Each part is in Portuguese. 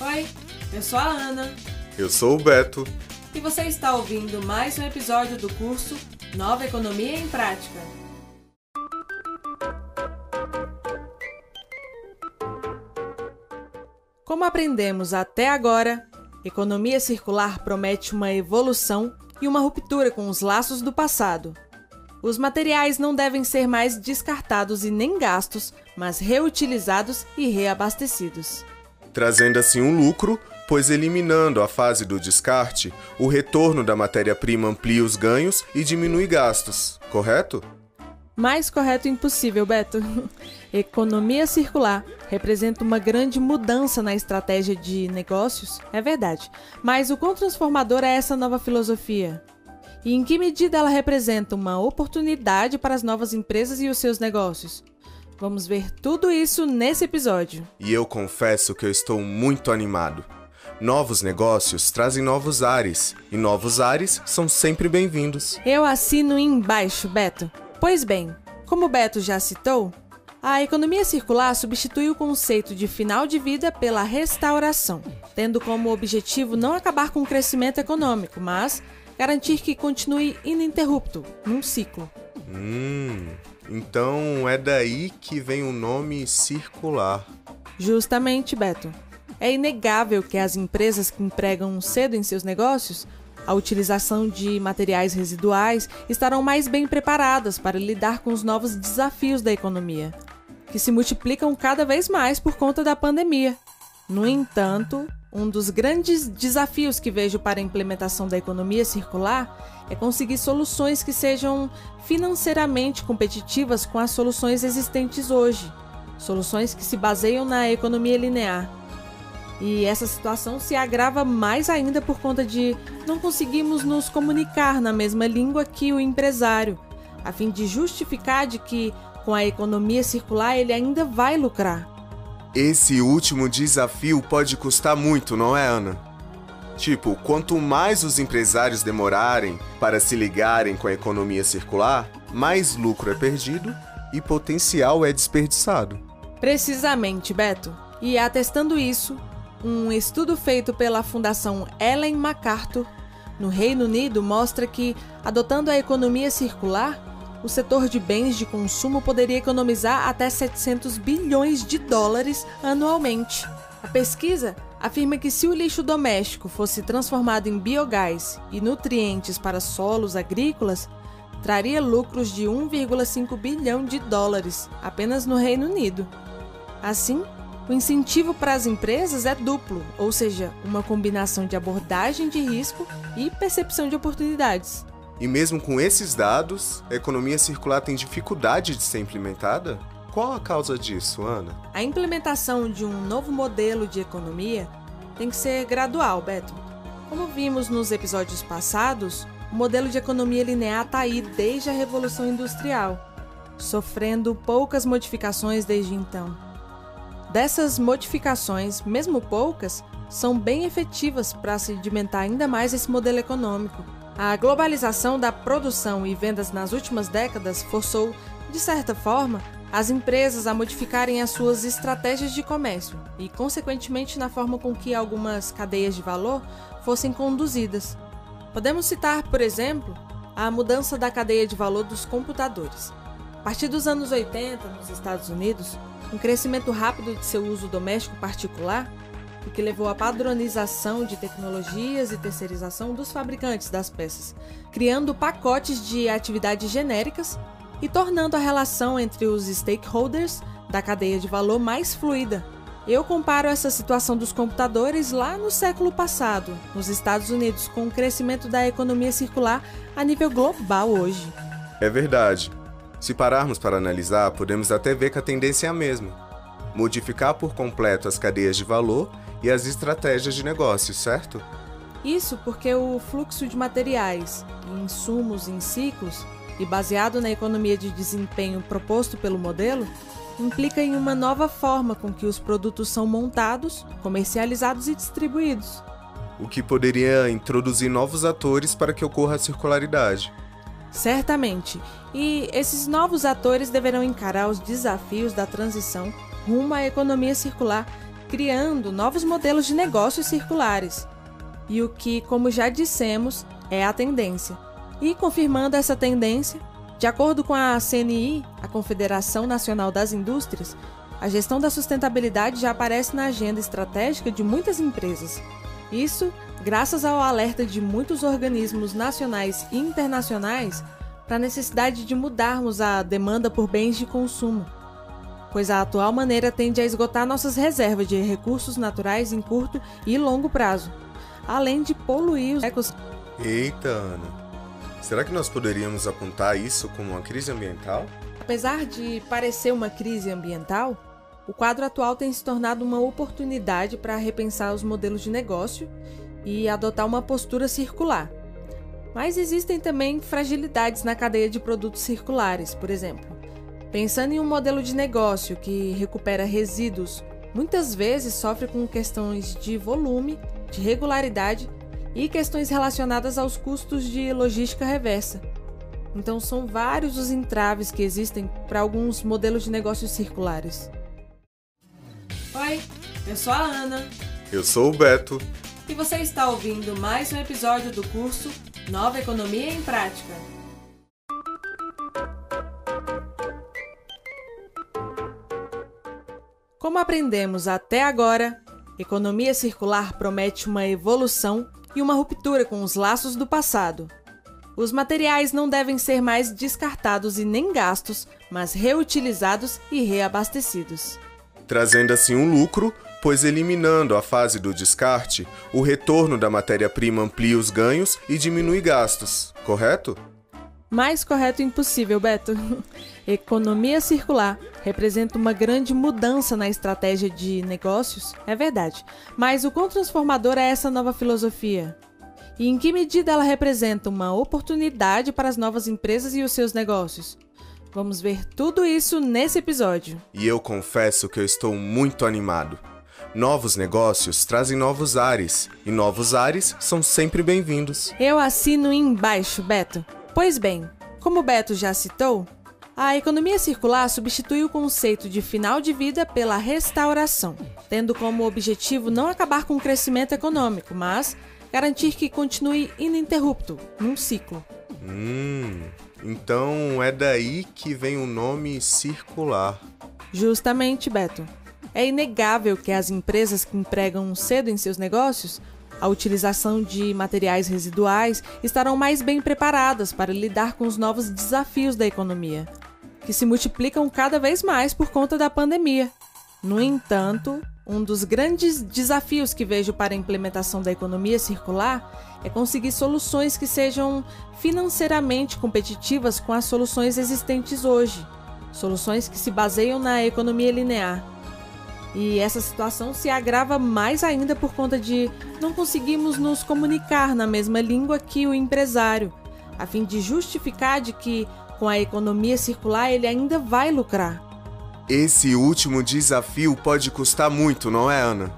Oi, eu sou a Ana Eu sou o Beto. e você está ouvindo mais um episódio do curso Nova Economia em Prática. Como aprendemos até agora, economia circular promete uma evolução e uma ruptura com os laços do passado. Os materiais não devem ser mais descartados e nem gastos, mas reutilizados e reabastecidos. Trazendo assim um lucro, pois eliminando a fase do descarte, o retorno da matéria-prima amplia os ganhos e diminui gastos, correto? Mais correto impossível, Beto. Economia circular representa uma grande mudança na estratégia de negócios, é verdade. Mas o quão transformador é essa nova filosofia? E em que medida ela representa uma oportunidade para as novas empresas e os seus negócios? Vamos ver tudo isso nesse episódio. E eu confesso que eu estou muito animado. Novos negócios trazem novos ares, e novos ares são sempre bem-vindos. Eu assino embaixo, Beto. Pois bem, como o Beto já citou, a economia circular substitui o conceito de final de vida pela restauração, tendo como objetivo não acabar com o crescimento econômico, mas garantir que continue ininterrupto, num ciclo. Hum, então é daí que vem o nome circular. Justamente, Beto. É inegável que as empresas que empregam cedo em seus negócios a utilização de materiais residuais estarão mais bem preparadas para lidar com os novos desafios da economia, que se multiplicam cada vez mais por conta da pandemia. No entanto, um dos grandes desafios que vejo para a implementação da economia circular é conseguir soluções que sejam financeiramente competitivas com as soluções existentes hoje, soluções que se baseiam na economia linear. E essa situação se agrava mais ainda por conta de não conseguirmos nos comunicar na mesma língua que o empresário, a fim de justificar de que com a economia circular ele ainda vai lucrar. Esse último desafio pode custar muito, não é, Ana? Tipo, quanto mais os empresários demorarem para se ligarem com a economia circular, mais lucro é perdido e potencial é desperdiçado. Precisamente, Beto. E atestando isso, um estudo feito pela Fundação Ellen MacArthur no Reino Unido mostra que, adotando a economia circular, o setor de bens de consumo poderia economizar até 700 bilhões de dólares anualmente. A pesquisa afirma que se o lixo doméstico fosse transformado em biogás e nutrientes para solos agrícolas, traria lucros de 1,5 bilhão de dólares apenas no Reino Unido. Assim, o incentivo para as empresas é duplo, ou seja, uma combinação de abordagem de risco e percepção de oportunidades. E mesmo com esses dados, a economia circular tem dificuldade de ser implementada? Qual a causa disso, Ana? A implementação de um novo modelo de economia tem que ser gradual, Beto. Como vimos nos episódios passados, o modelo de economia linear está aí desde a Revolução Industrial, sofrendo poucas modificações desde então. Dessas modificações, mesmo poucas, são bem efetivas para sedimentar ainda mais esse modelo econômico. A globalização da produção e vendas nas últimas décadas forçou, de certa forma, as empresas a modificarem as suas estratégias de comércio e, consequentemente, na forma com que algumas cadeias de valor fossem conduzidas. Podemos citar, por exemplo, a mudança da cadeia de valor dos computadores. A partir dos anos 80, nos Estados Unidos, um crescimento rápido de seu uso doméstico particular, o que levou à padronização de tecnologias e terceirização dos fabricantes das peças, criando pacotes de atividades genéricas e tornando a relação entre os stakeholders da cadeia de valor mais fluida. Eu comparo essa situação dos computadores lá no século passado, nos Estados Unidos, com o crescimento da economia circular a nível global hoje. É verdade. Se pararmos para analisar, podemos até ver que a tendência é a mesma: modificar por completo as cadeias de valor e as estratégias de negócio, certo? Isso porque o fluxo de materiais insumos em ciclos, e baseado na economia de desempenho proposto pelo modelo, implica em uma nova forma com que os produtos são montados, comercializados e distribuídos. O que poderia introduzir novos atores para que ocorra a circularidade. Certamente. E esses novos atores deverão encarar os desafios da transição rumo à economia circular criando novos modelos de negócios circulares. E o que, como já dissemos, é a tendência. E confirmando essa tendência, de acordo com a CNI, a Confederação Nacional das Indústrias, a gestão da sustentabilidade já aparece na agenda estratégica de muitas empresas. Isso graças ao alerta de muitos organismos nacionais e internacionais para a necessidade de mudarmos a demanda por bens de consumo, pois a atual maneira tende a esgotar nossas reservas de recursos naturais em curto e longo prazo, além de poluir os ecossistemas. Eita, Ana. Será que nós poderíamos apontar isso como uma crise ambiental? Apesar de parecer uma crise ambiental, o quadro atual tem se tornado uma oportunidade para repensar os modelos de negócio e adotar uma postura circular. Mas existem também fragilidades na cadeia de produtos circulares, por exemplo. Pensando em um modelo de negócio que recupera resíduos, muitas vezes sofre com questões de volume, de regularidade e questões relacionadas aos custos de logística reversa. Então, são vários os entraves que existem para alguns modelos de negócios circulares. Oi, eu sou a Ana. Eu sou o Beto. E você está ouvindo mais um episódio do curso Nova Economia em Prática. Como aprendemos até agora, economia circular promete uma evolução e uma ruptura com os laços do passado. Os materiais não devem ser mais descartados e nem gastos, mas reutilizados e reabastecidos trazendo assim um lucro, pois eliminando a fase do descarte, o retorno da matéria-prima amplia os ganhos e diminui gastos, correto? Mais correto impossível, Beto. Economia circular representa uma grande mudança na estratégia de negócios, é verdade. Mas o quão transformador é essa nova filosofia? E em que medida ela representa uma oportunidade para as novas empresas e os seus negócios? Vamos ver tudo isso nesse episódio. E eu confesso que eu estou muito animado. Novos negócios trazem novos ares, e novos ares são sempre bem-vindos. Eu assino embaixo, Beto. Pois bem, como Beto já citou, a economia circular substitui o conceito de final de vida pela restauração, tendo como objetivo não acabar com o crescimento econômico, mas garantir que continue ininterrupto, num ciclo. Hum, então é daí que vem o nome circular. Justamente, Beto. É inegável que as empresas que empregam cedo em seus negócios a utilização de materiais residuais estarão mais bem preparadas para lidar com os novos desafios da economia, que se multiplicam cada vez mais por conta da pandemia. No entanto, um dos grandes desafios que vejo para a implementação da economia circular é conseguir soluções que sejam financeiramente competitivas com as soluções existentes hoje, soluções que se baseiam na economia linear. E essa situação se agrava mais ainda por conta de não conseguirmos nos comunicar na mesma língua que o empresário, a fim de justificar de que com a economia circular ele ainda vai lucrar. Esse último desafio pode custar muito, não é, Ana?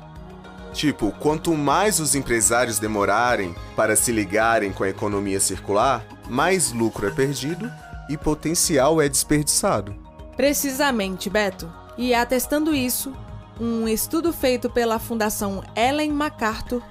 Tipo, quanto mais os empresários demorarem para se ligarem com a economia circular, mais lucro é perdido e potencial é desperdiçado. Precisamente, Beto. E atestando isso, um estudo feito pela Fundação Ellen MacArthur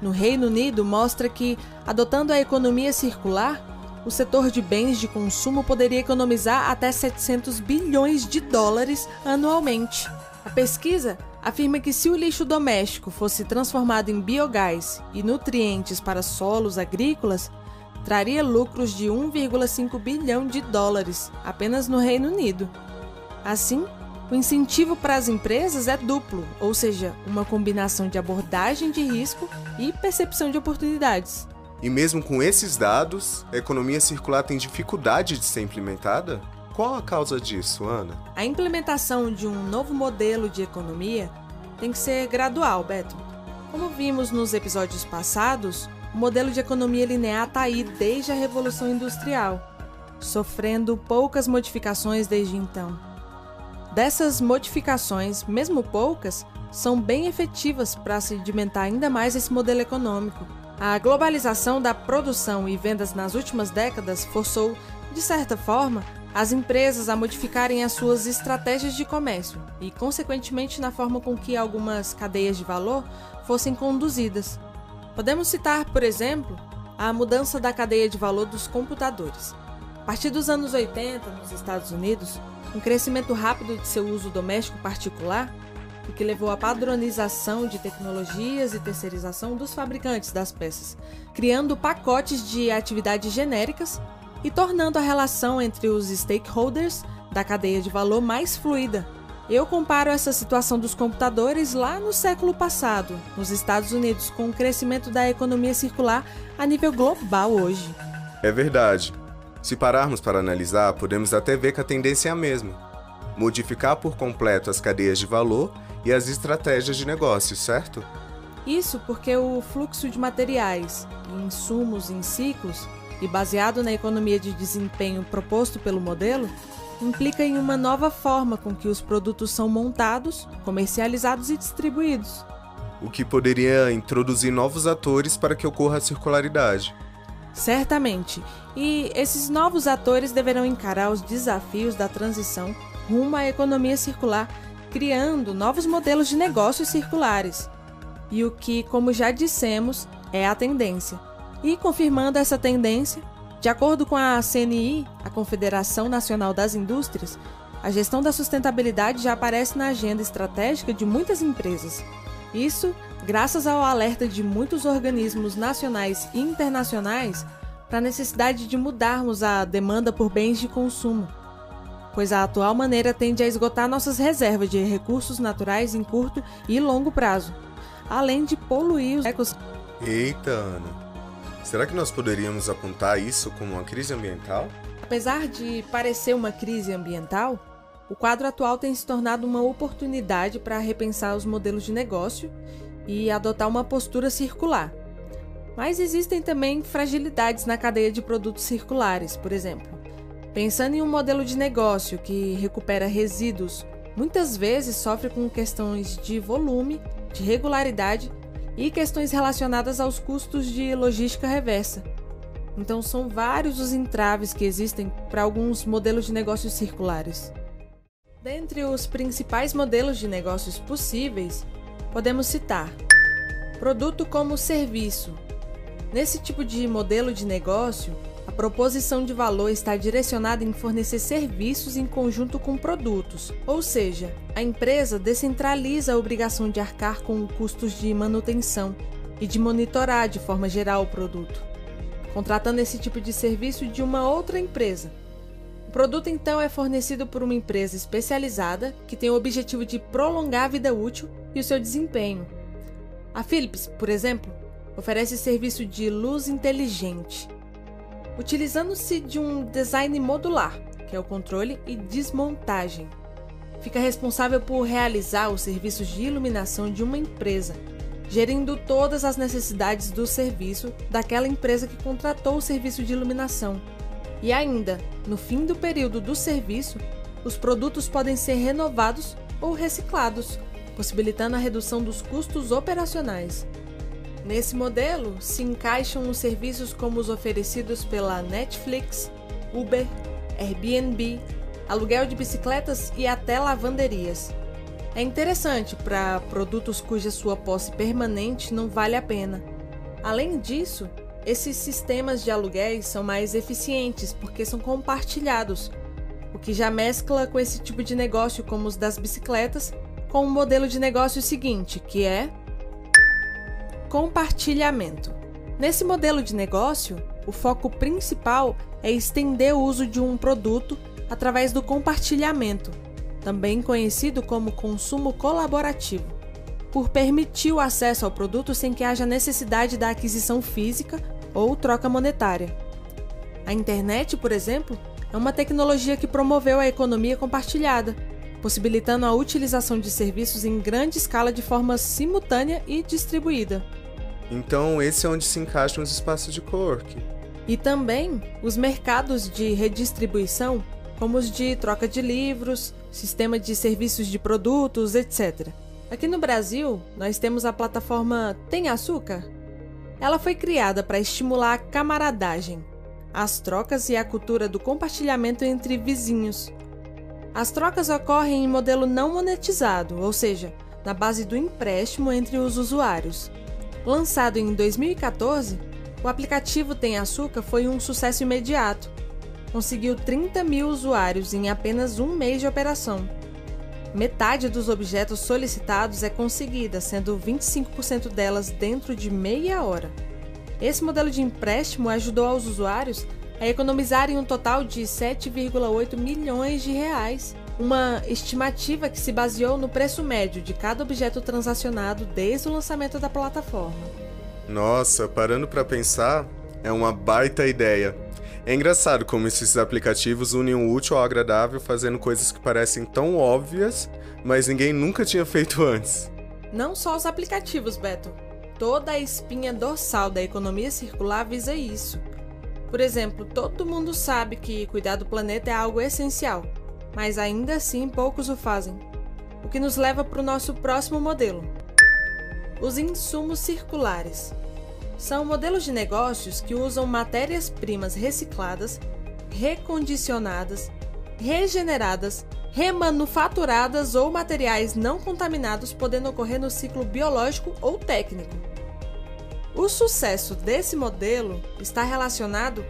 no Reino Unido mostra que, adotando a economia circular, o setor de bens de consumo poderia economizar até 700 bilhões de dólares anualmente. A pesquisa afirma que se o lixo doméstico fosse transformado em biogás e nutrientes para solos agrícolas, traria lucros de 1,5 bilhão de dólares apenas no Reino Unido. Assim, o incentivo para as empresas é duplo, ou seja, uma combinação de abordagem de risco e percepção de oportunidades. E mesmo com esses dados, a economia circular tem dificuldade de ser implementada? Qual a causa disso, Ana? A implementação de um novo modelo de economia tem que ser gradual, Beto. Como vimos nos episódios passados, o modelo de economia linear está aí desde a Revolução Industrial, sofrendo poucas modificações desde então. Dessas modificações, mesmo poucas, são bem efetivas para sedimentar ainda mais esse modelo econômico a globalização da produção e vendas nas últimas décadas forçou, de certa forma, as empresas a modificarem as suas estratégias de comércio e, consequentemente, na forma com que algumas cadeias de valor fossem conduzidas. Podemos citar, por exemplo, a mudança da cadeia de valor dos computadores. A partir dos anos 80, nos Estados Unidos, um crescimento rápido de seu uso doméstico particular, o que levou à padronização de tecnologias e terceirização dos fabricantes das peças, criando pacotes de atividades genéricas e tornando a relação entre os stakeholders da cadeia de valor mais fluida. Eu comparo essa situação dos computadores lá no século passado, nos Estados Unidos, com o crescimento da economia circular a nível global hoje. É verdade. Se pararmos para analisar, podemos até ver que a tendência é a mesma: modificar por completo as cadeias de valor e as estratégias de negócio, certo? Isso porque o fluxo de materiais insumos em ciclos e baseado na economia de desempenho proposto pelo modelo, implica em uma nova forma com que os produtos são montados, comercializados e distribuídos. O que poderia introduzir novos atores para que ocorra a circularidade. Certamente. E esses novos atores deverão encarar os desafios da transição rumo à economia circular, criando novos modelos de negócios circulares. E o que, como já dissemos, é a tendência. E confirmando essa tendência, de acordo com a CNI, a Confederação Nacional das Indústrias, a gestão da sustentabilidade já aparece na agenda estratégica de muitas empresas. Isso graças ao alerta de muitos organismos nacionais e internacionais para a necessidade de mudarmos a demanda por bens de consumo, pois a atual maneira tende a esgotar nossas reservas de recursos naturais em curto e longo prazo, além de poluir os ecossistemas. Eita, Ana. Será que nós poderíamos apontar isso como uma crise ambiental? Apesar de parecer uma crise ambiental, o quadro atual tem se tornado uma oportunidade para repensar os modelos de negócio e adotar uma postura circular. Mas existem também fragilidades na cadeia de produtos circulares, por exemplo. Pensando em um modelo de negócio que recupera resíduos, muitas vezes sofre com questões de volume, de regularidade e questões relacionadas aos custos de logística reversa. Então, são vários os entraves que existem para alguns modelos de negócios circulares. Dentre os principais modelos de negócios possíveis, podemos citar produto como serviço. Nesse tipo de modelo de negócio, a proposição de valor está direcionada em fornecer serviços em conjunto com produtos, ou seja, a empresa descentraliza a obrigação de arcar com custos de manutenção e de monitorar de forma geral o produto, contratando esse tipo de serviço de uma outra empresa. O produto então é fornecido por uma empresa especializada que tem o objetivo de prolongar a vida útil e o seu desempenho. A Philips, por exemplo, oferece serviço de luz inteligente utilizando-se de um design modular, que é o controle e desmontagem. Fica responsável por realizar os serviços de iluminação de uma empresa, gerindo todas as necessidades do serviço daquela empresa que contratou o serviço de iluminação. E ainda, no fim do período do serviço, os produtos podem ser renovados ou reciclados, possibilitando a redução dos custos operacionais. Nesse modelo se encaixam os serviços como os oferecidos pela Netflix, Uber, Airbnb, aluguel de bicicletas e até lavanderias. É interessante para produtos cuja sua posse permanente não vale a pena. Além disso, esses sistemas de aluguéis são mais eficientes porque são compartilhados, o que já mescla com esse tipo de negócio como os das bicicletas, com o modelo de negócio seguinte, que é Compartilhamento. Nesse modelo de negócio, o foco principal é estender o uso de um produto através do compartilhamento, também conhecido como consumo colaborativo, por permitir o acesso ao produto sem que haja necessidade da aquisição física ou troca monetária. A internet, por exemplo, é uma tecnologia que promoveu a economia compartilhada, possibilitando a utilização de serviços em grande escala de forma simultânea e distribuída. Então, esse é onde se encaixam os espaços de coworking. E também os mercados de redistribuição, como os de troca de livros, sistema de serviços de produtos, etc. Aqui no Brasil, nós temos a plataforma Tem Açúcar? Ela foi criada para estimular a camaradagem. as trocas e a cultura do compartilhamento entre vizinhos. As trocas ocorrem em modelo não monetizado, ou seja, na base do empréstimo entre os usuários. Lançado em 2014, o aplicativo Tem Açúcar foi um sucesso imediato. Conseguiu 30 mil usuários em apenas um mês de operação. Metade dos objetos solicitados é conseguida, sendo 25% delas dentro de meia hora. Esse modelo de empréstimo ajudou aos usuários a economizarem um total de 7,8 milhões de reais, uma estimativa que se baseou no preço médio de cada objeto transacionado desde o lançamento da plataforma. Nossa, parando para pensar, é uma baita ideia. É engraçado como esses aplicativos unem o útil ao agradável fazendo coisas que parecem tão óbvias, mas ninguém nunca tinha feito antes. Não só os aplicativos, Beto. Toda a espinha dorsal da economia circular visa isso. Por exemplo, todo mundo sabe que cuidar do planeta é algo essencial, mas ainda assim poucos o fazem. O que nos leva para o nosso próximo modelo: os insumos circulares. São modelos de negócios que usam matérias-primas recicladas, recondicionadas, regeneradas, remanufaturadas ou materiais não contaminados, podendo ocorrer no ciclo biológico ou técnico. O sucesso desse modelo está relacionado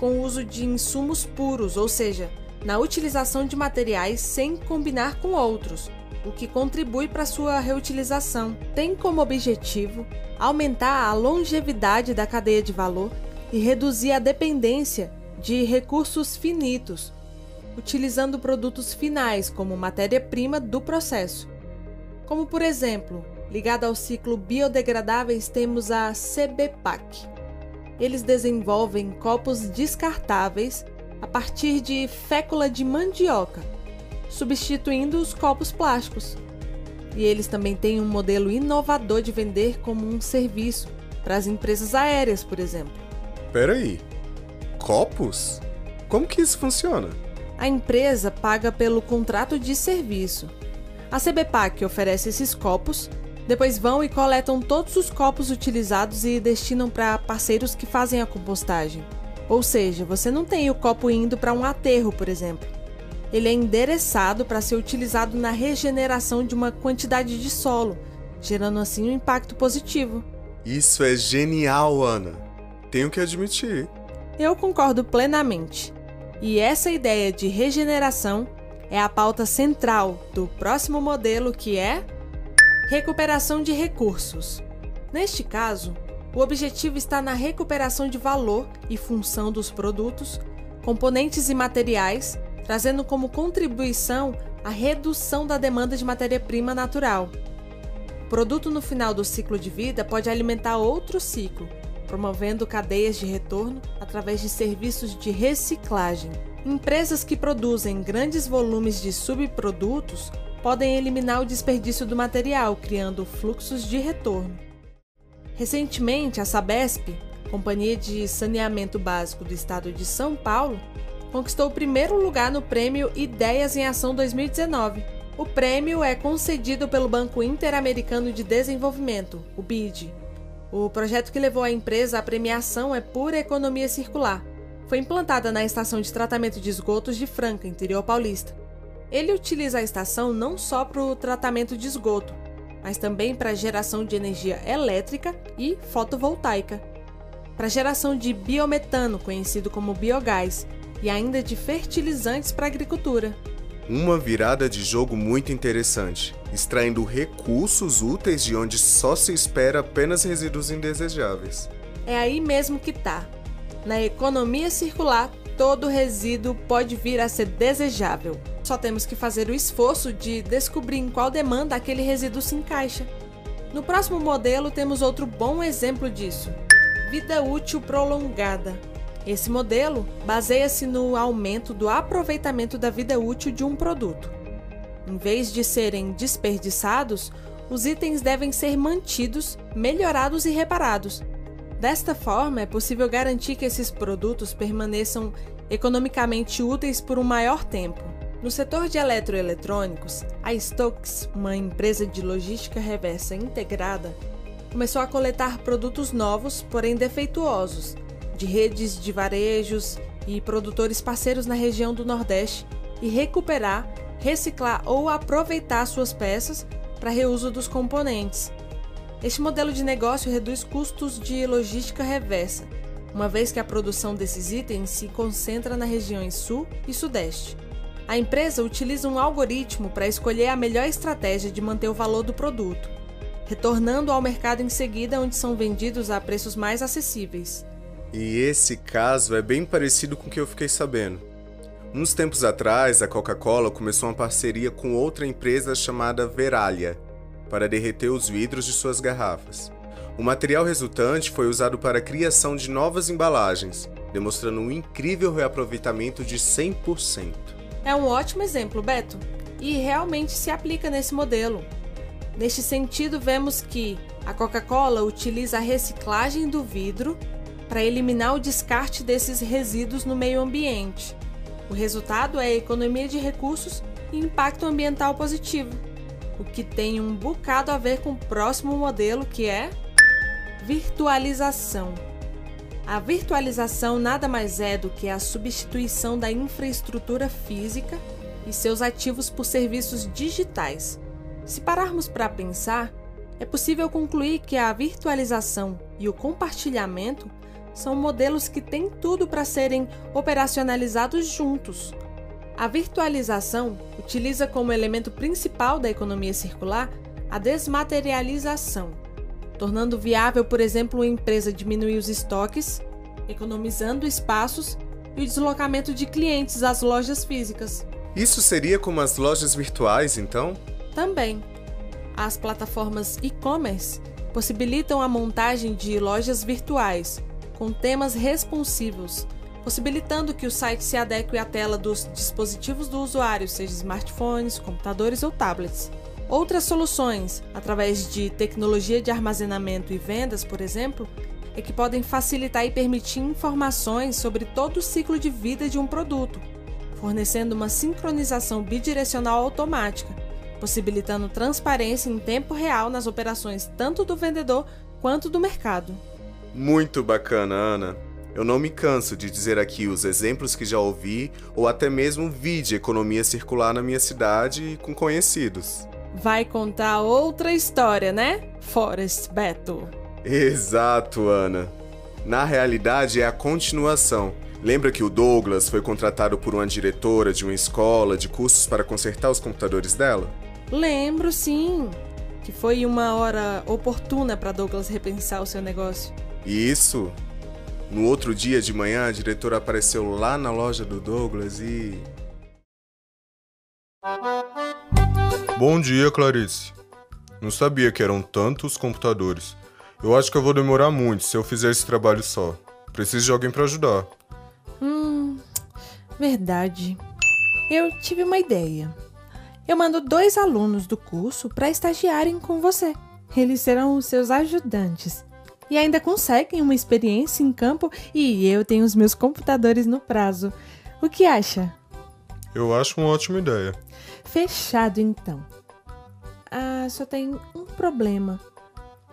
com o uso de insumos puros, ou seja, na utilização de materiais sem combinar com outros, o que contribui para sua reutilização. Tem como objetivo aumentar a longevidade da cadeia de valor e reduzir a dependência de recursos finitos, utilizando produtos finais como matéria-prima do processo. Como por exemplo, Ligada ao ciclo biodegradáveis, temos a CBPAC. Eles desenvolvem copos descartáveis a partir de fécula de mandioca, substituindo os copos plásticos. E eles também têm um modelo inovador de vender como um serviço para as empresas aéreas, por exemplo. Peraí, copos? Como que isso funciona? A empresa paga pelo contrato de serviço. A CBPAC oferece esses copos depois vão e coletam todos os copos utilizados e destinam para parceiros que fazem a compostagem. Ou seja, você não tem o copo indo para um aterro, por exemplo. Ele é endereçado para ser utilizado na regeneração de uma quantidade de solo, gerando assim um impacto positivo. Isso é genial, Ana. Tenho que admitir. Eu concordo plenamente. E essa ideia de regeneração é a pauta central do próximo modelo que é Recuperação de recursos. Neste caso, o objetivo está na recuperação de valor e função dos produtos, componentes e materiais, trazendo como contribuição a redução da demanda de matéria-prima natural. O produto no final do ciclo de vida pode alimentar outro ciclo, promovendo cadeias de retorno através de serviços de reciclagem. Empresas que produzem grandes volumes de subprodutos podem eliminar o desperdício do material, criando fluxos de retorno. Recentemente, a Sabesp, Companhia de Saneamento Básico do Estado de São Paulo, conquistou o primeiro lugar no prêmio Ideias em Ação 2019. O prêmio é concedido pelo Banco Interamericano de Desenvolvimento, o BID. O projeto que levou a empresa à premiação é Pura Economia Circular. Foi implantada na estação de tratamento de esgotos de Franca, interior paulista. Ele utiliza a estação não só para o tratamento de esgoto, mas também para a geração de energia elétrica e fotovoltaica, para geração de biometano, conhecido como biogás, e ainda de fertilizantes para a agricultura. Uma virada de jogo muito interessante, extraindo recursos úteis de onde só se espera apenas resíduos indesejáveis. É aí mesmo que tá. Na economia circular, todo resíduo pode vir a ser desejável. Só temos que fazer o esforço de descobrir em qual demanda aquele resíduo se encaixa. No próximo modelo temos outro bom exemplo disso: vida útil prolongada. Esse modelo baseia-se no aumento do aproveitamento da vida útil de um produto. Em vez de serem desperdiçados, os itens devem ser mantidos, melhorados e reparados. Desta forma, é possível garantir que esses produtos permaneçam economicamente úteis por um maior tempo. No setor de eletroeletrônicos, a Stokes, uma empresa de logística reversa integrada, começou a coletar produtos novos, porém defeituosos, de redes de varejos e produtores parceiros na região do Nordeste e recuperar, reciclar ou aproveitar suas peças para reuso dos componentes. Este modelo de negócio reduz custos de logística reversa, uma vez que a produção desses itens se concentra nas regiões Sul e Sudeste. A empresa utiliza um algoritmo para escolher a melhor estratégia de manter o valor do produto, retornando ao mercado em seguida, onde são vendidos a preços mais acessíveis. E esse caso é bem parecido com o que eu fiquei sabendo. Uns tempos atrás, a Coca-Cola começou uma parceria com outra empresa chamada Veralha para derreter os vidros de suas garrafas. O material resultante foi usado para a criação de novas embalagens, demonstrando um incrível reaproveitamento de 100%. É um ótimo exemplo, Beto, e realmente se aplica nesse modelo. Neste sentido, vemos que a Coca-Cola utiliza a reciclagem do vidro para eliminar o descarte desses resíduos no meio ambiente. O resultado é economia de recursos e impacto ambiental positivo, o que tem um bocado a ver com o próximo modelo que é virtualização. A virtualização nada mais é do que a substituição da infraestrutura física e seus ativos por serviços digitais. Se pararmos para pensar, é possível concluir que a virtualização e o compartilhamento são modelos que têm tudo para serem operacionalizados juntos. A virtualização utiliza como elemento principal da economia circular a desmaterialização, tornando viável, por exemplo, uma empresa diminuir os estoques, economizando espaços e o deslocamento de clientes às lojas físicas. Isso seria como as lojas virtuais, então? Também. As plataformas e-commerce possibilitam a montagem de lojas virtuais com temas responsivos, possibilitando que o site se adeque à tela dos dispositivos do usuário, seja smartphones, computadores ou tablets. Outras soluções, através de tecnologia de armazenamento e vendas, por exemplo, é que podem facilitar e permitir informações sobre todo o ciclo de vida de um produto, fornecendo uma sincronização bidirecional automática, possibilitando transparência em tempo real nas operações tanto do vendedor quanto do mercado. Muito bacana, Ana. Eu não me canso de dizer aqui os exemplos que já ouvi ou até mesmo vi de economia circular na minha cidade com conhecidos. Vai contar outra história, né? Forest Beto. Exato, Ana. Na realidade, é a continuação. Lembra que o Douglas foi contratado por uma diretora de uma escola de cursos para consertar os computadores dela? Lembro, sim. Que foi uma hora oportuna para Douglas repensar o seu negócio. Isso. No outro dia de manhã, a diretora apareceu lá na loja do Douglas e. Bom dia, Clarice. Não sabia que eram tantos computadores. Eu acho que eu vou demorar muito se eu fizer esse trabalho só. Preciso de alguém para ajudar. Hum, verdade. Eu tive uma ideia. Eu mando dois alunos do curso para estagiarem com você. Eles serão os seus ajudantes e ainda conseguem uma experiência em campo e eu tenho os meus computadores no prazo. O que acha? Eu acho uma ótima ideia. Fechado então. Ah, só tem um problema.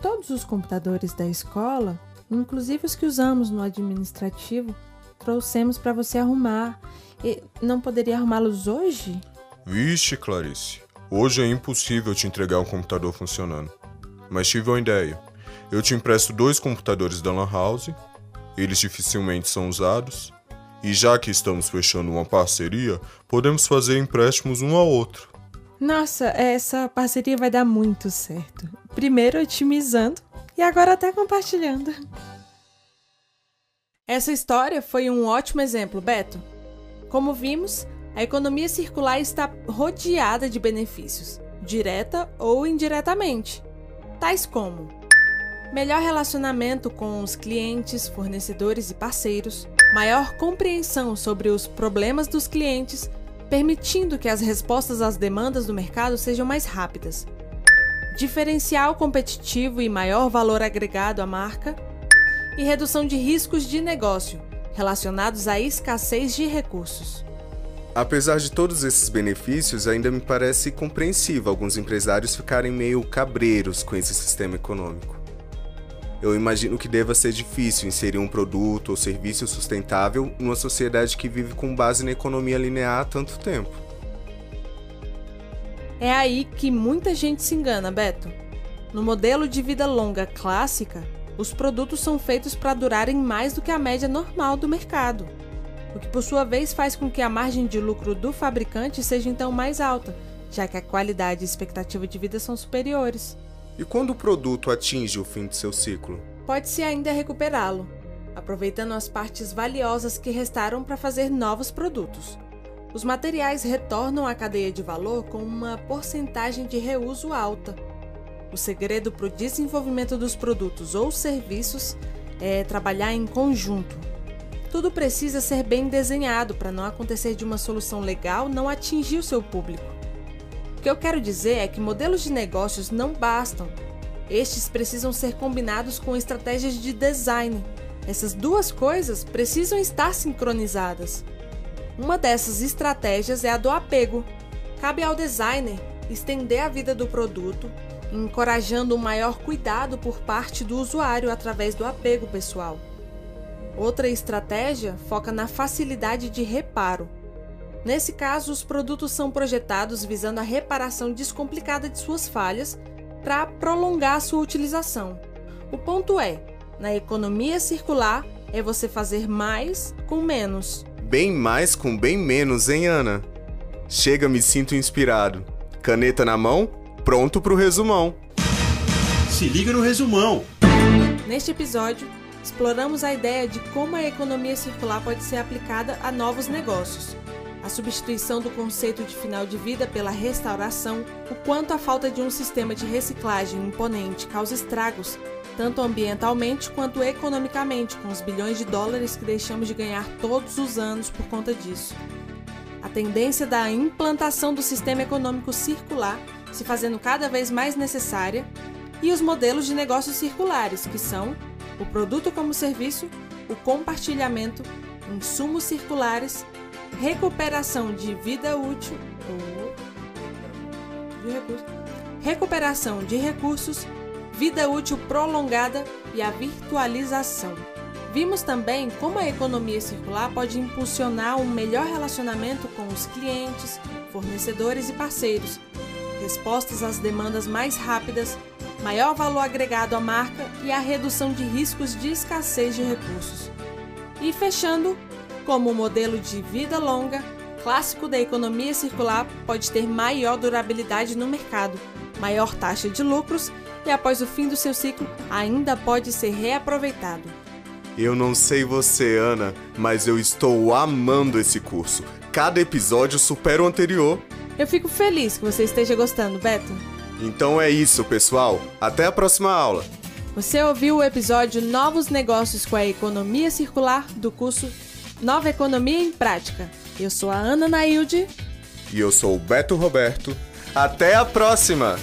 Todos os computadores da escola, inclusive os que usamos no administrativo, trouxemos para você arrumar. E não poderia arrumá-los hoje? Vixe, Clarice. Hoje é impossível te entregar um computador funcionando. Mas tive uma ideia. Eu te empresto dois computadores da Lan House, eles dificilmente são usados, e já que estamos fechando uma parceria, podemos fazer empréstimos um ao outro. Nossa, essa parceria vai dar muito certo. Primeiro otimizando e agora até compartilhando. Essa história foi um ótimo exemplo, Beto. Como vimos, a economia circular está rodeada de benefícios, direta ou indiretamente, tais como melhor relacionamento com os clientes, fornecedores e parceiros, maior compreensão sobre os problemas dos clientes, permitindo que as respostas às demandas do mercado sejam mais rápidas, diferencial competitivo e maior valor agregado à marca, e redução de riscos de negócio relacionados à escassez de recursos. Apesar de todos esses benefícios, ainda me parece compreensível alguns empresários ficarem meio cabreiros com esse sistema econômico. Eu imagino que deva ser difícil inserir um produto ou serviço sustentável numa sociedade que vive com base na economia linear há tanto tempo. É aí que muita gente se engana, Beto. No modelo de vida longa clássica, os produtos são feitos para durarem mais do que a média normal do mercado, o que por sua vez faz com que a margem de lucro do fabricante seja então mais alta, já que a qualidade e expectativa de vida são superiores. E quando o produto atinge o fim de seu ciclo? Pode-se ainda recuperá-lo, aproveitando as partes valiosas que restaram para fazer novos produtos. Os materiais retornam à cadeia de valor com uma porcentagem de reuso alta. O segredo para o desenvolvimento dos produtos ou serviços é trabalhar em conjunto. Tudo precisa ser bem desenhado para não acontecer de uma solução legal não atingir o seu público. O que eu quero dizer é que modelos de negócios não bastam. Estes precisam ser combinados com estratégias de design. Essas duas coisas precisam estar sincronizadas. Uma dessas estratégias é a do apego. Cabe ao designer estender a vida do produto, encorajando um maior cuidado por parte do usuário através do apego pessoal. Outra estratégia foca na facilidade de reparo. Nesse caso, os produtos são projetados visando a reparação descomplicada de suas falhas para prolongar a sua utilização. O ponto é, na economia circular, é você fazer mais com menos. Bem mais com bem menos, hein, Ana? Chega, me sinto inspirado. Caneta na mão, pronto pro resumão. Se liga no resumão. Neste episódio, exploramos a ideia de como a economia circular pode ser aplicada a novos negócios. A substituição do conceito de final de vida pela restauração, o quanto a falta de um sistema de reciclagem imponente causa estragos, tanto ambientalmente quanto economicamente, com os bilhões de dólares que deixamos de ganhar todos os anos por conta disso. A tendência da implantação do sistema econômico circular se fazendo cada vez mais necessária e os modelos de negócios circulares, que são o produto como serviço, o compartilhamento, insumos circulares, recuperação de vida útil de recursos, recuperação de recursos, vida útil prolongada e a virtualização. Vimos também como a economia circular pode impulsionar um melhor relacionamento com os clientes, fornecedores e parceiros, respostas às demandas mais rápidas, maior valor agregado à marca e a redução de riscos de escassez de recursos. E fechando, como o modelo de vida longa, clássico da economia circular pode ter maior durabilidade no mercado, maior taxa de lucros e após o fim do seu ciclo ainda pode ser reaproveitado. Eu não sei você, Ana, mas eu estou amando esse curso. Cada episódio supera o anterior. Eu fico feliz que você esteja gostando, Beto. Então é isso, pessoal. Até a próxima aula. Você ouviu o episódio Novos Negócios com a Economia Circular do curso Nova Economia em Prática. Eu sou a Ana Nailde. E eu sou o Beto Roberto. Até a próxima!